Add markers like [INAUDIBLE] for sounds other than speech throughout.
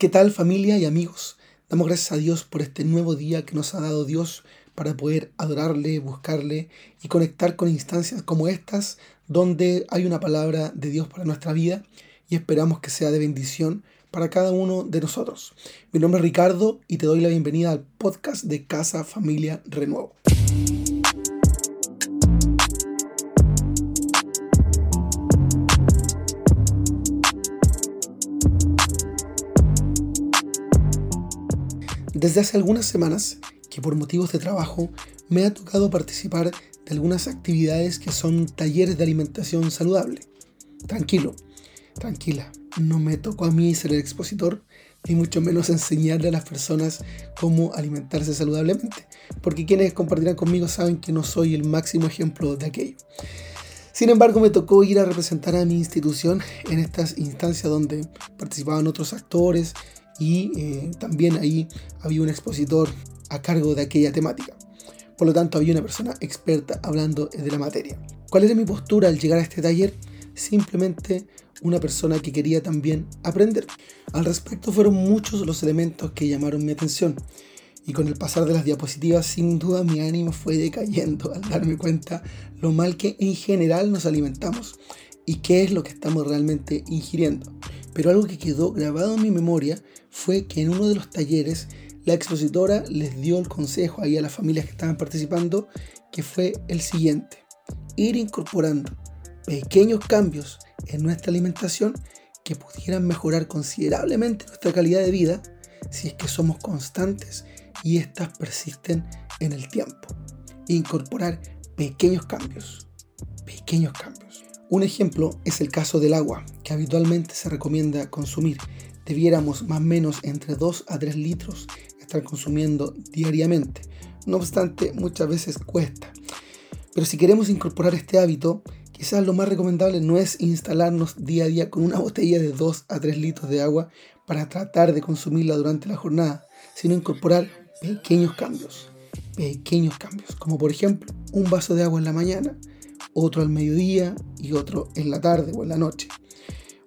¿Qué tal familia y amigos? Damos gracias a Dios por este nuevo día que nos ha dado Dios para poder adorarle, buscarle y conectar con instancias como estas donde hay una palabra de Dios para nuestra vida y esperamos que sea de bendición para cada uno de nosotros. Mi nombre es Ricardo y te doy la bienvenida al podcast de Casa Familia Renuevo. Desde hace algunas semanas que por motivos de trabajo me ha tocado participar de algunas actividades que son talleres de alimentación saludable. Tranquilo, tranquila, no me tocó a mí ser el expositor, ni mucho menos enseñarle a las personas cómo alimentarse saludablemente, porque quienes compartirán conmigo saben que no soy el máximo ejemplo de aquello. Sin embargo, me tocó ir a representar a mi institución en estas instancias donde participaban otros actores y eh, también ahí había un expositor a cargo de aquella temática. Por lo tanto, había una persona experta hablando de la materia. ¿Cuál era mi postura al llegar a este taller? Simplemente una persona que quería también aprender. Al respecto fueron muchos los elementos que llamaron mi atención. Y con el pasar de las diapositivas, sin duda mi ánimo fue decayendo al darme cuenta lo mal que en general nos alimentamos y qué es lo que estamos realmente ingiriendo. Pero algo que quedó grabado en mi memoria fue que en uno de los talleres la expositora les dio el consejo ahí a las familias que estaban participando, que fue el siguiente. Ir incorporando pequeños cambios en nuestra alimentación que pudieran mejorar considerablemente nuestra calidad de vida si es que somos constantes y éstas persisten en el tiempo. Incorporar pequeños cambios. Pequeños cambios. Un ejemplo es el caso del agua, que habitualmente se recomienda consumir. Debiéramos más o menos entre 2 a 3 litros estar consumiendo diariamente. No obstante, muchas veces cuesta. Pero si queremos incorporar este hábito, quizás lo más recomendable no es instalarnos día a día con una [LAUGHS] botella de 2 a 3 litros de agua para tratar de consumirla durante la jornada, sino incorporar pequeños cambios. Pequeños cambios, como por ejemplo un vaso de agua en la mañana, otro al mediodía y otro en la tarde o en la noche.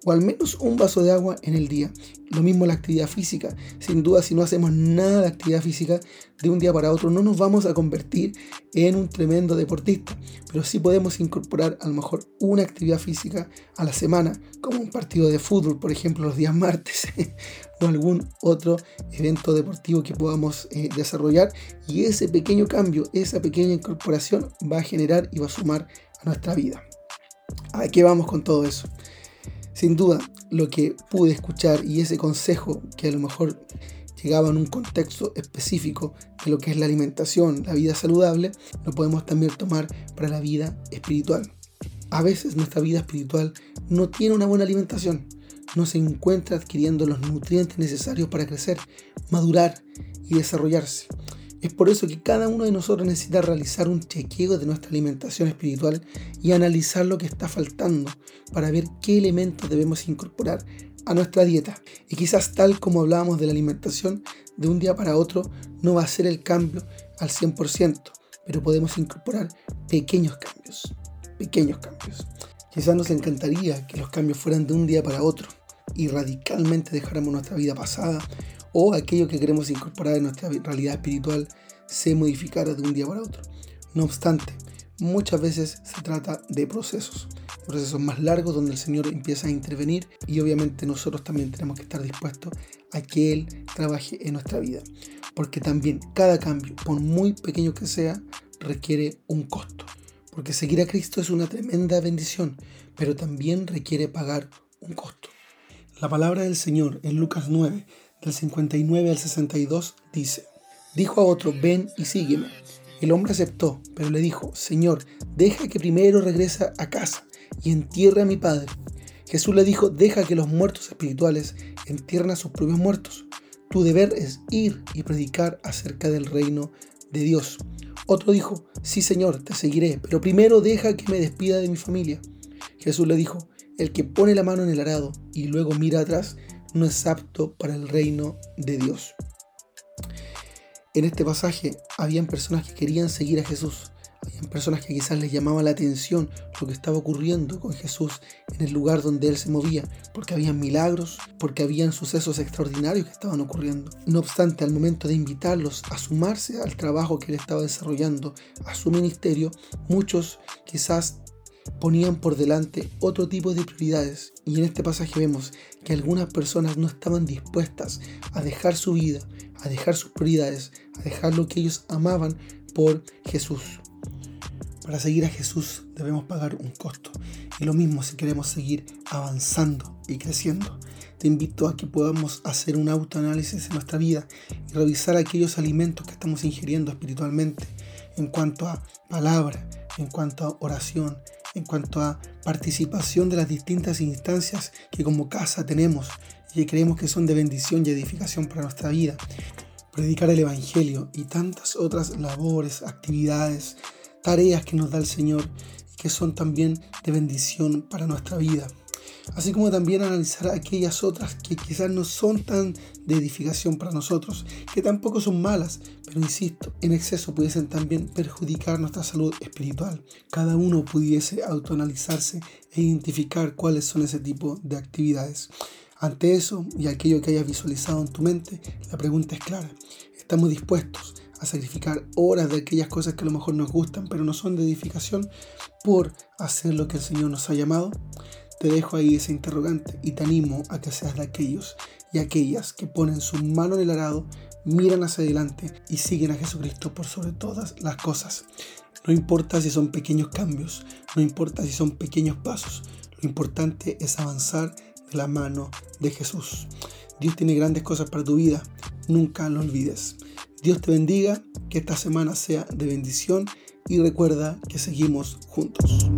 O al menos un vaso de agua en el día. Lo mismo la actividad física. Sin duda, si no hacemos nada de actividad física de un día para otro, no nos vamos a convertir en un tremendo deportista. Pero sí podemos incorporar a lo mejor una actividad física a la semana, como un partido de fútbol, por ejemplo, los días martes, [LAUGHS] o algún otro evento deportivo que podamos eh, desarrollar. Y ese pequeño cambio, esa pequeña incorporación va a generar y va a sumar nuestra vida. ¿A qué vamos con todo eso? Sin duda, lo que pude escuchar y ese consejo que a lo mejor llegaba en un contexto específico de lo que es la alimentación, la vida saludable, lo podemos también tomar para la vida espiritual. A veces nuestra vida espiritual no tiene una buena alimentación, no se encuentra adquiriendo los nutrientes necesarios para crecer, madurar y desarrollarse. Es por eso que cada uno de nosotros necesita realizar un chequeo de nuestra alimentación espiritual y analizar lo que está faltando para ver qué elementos debemos incorporar a nuestra dieta. Y quizás tal como hablábamos de la alimentación, de un día para otro no va a ser el cambio al 100%, pero podemos incorporar pequeños cambios, pequeños cambios. Quizás nos encantaría que los cambios fueran de un día para otro y radicalmente dejáramos nuestra vida pasada o aquello que queremos incorporar en nuestra realidad espiritual se modificara de un día para otro. No obstante, muchas veces se trata de procesos, procesos más largos donde el Señor empieza a intervenir y obviamente nosotros también tenemos que estar dispuestos a que Él trabaje en nuestra vida, porque también cada cambio, por muy pequeño que sea, requiere un costo, porque seguir a Cristo es una tremenda bendición, pero también requiere pagar un costo. La palabra del Señor en Lucas 9 del 59 al 62 dice, dijo a otro, ven y sígueme. El hombre aceptó, pero le dijo, Señor, deja que primero regrese a casa y entierre a mi padre. Jesús le dijo, deja que los muertos espirituales entierren a sus propios muertos. Tu deber es ir y predicar acerca del reino de Dios. Otro dijo, sí Señor, te seguiré, pero primero deja que me despida de mi familia. Jesús le dijo, el que pone la mano en el arado y luego mira atrás, no es apto para el reino de Dios. En este pasaje habían personas que querían seguir a Jesús, habían personas que quizás les llamaba la atención lo que estaba ocurriendo con Jesús en el lugar donde él se movía, porque habían milagros, porque habían sucesos extraordinarios que estaban ocurriendo. No obstante, al momento de invitarlos a sumarse al trabajo que él estaba desarrollando, a su ministerio, muchos quizás ponían por delante otro tipo de prioridades. Y en este pasaje vemos que algunas personas no estaban dispuestas a dejar su vida, a dejar sus prioridades, a dejar lo que ellos amaban por Jesús. Para seguir a Jesús debemos pagar un costo. Y lo mismo si queremos seguir avanzando y creciendo. Te invito a que podamos hacer un autoanálisis en nuestra vida y revisar aquellos alimentos que estamos ingiriendo espiritualmente en cuanto a palabra, en cuanto a oración, en cuanto a participación de las distintas instancias que como casa tenemos y que creemos que son de bendición y edificación para nuestra vida. Predicar el Evangelio y tantas otras labores, actividades, tareas que nos da el Señor y que son también de bendición para nuestra vida así como también analizar aquellas otras que quizás no son tan de edificación para nosotros, que tampoco son malas, pero insisto, en exceso pudiesen también perjudicar nuestra salud espiritual. Cada uno pudiese autoanalizarse e identificar cuáles son ese tipo de actividades. Ante eso y aquello que hayas visualizado en tu mente, la pregunta es clara. ¿Estamos dispuestos a sacrificar horas de aquellas cosas que a lo mejor nos gustan, pero no son de edificación, por hacer lo que el Señor nos ha llamado? Te dejo ahí ese interrogante y te animo a que seas de aquellos y aquellas que ponen su mano en el arado, miran hacia adelante y siguen a Jesucristo por sobre todas las cosas. No importa si son pequeños cambios, no importa si son pequeños pasos, lo importante es avanzar de la mano de Jesús. Dios tiene grandes cosas para tu vida, nunca lo olvides. Dios te bendiga, que esta semana sea de bendición y recuerda que seguimos juntos.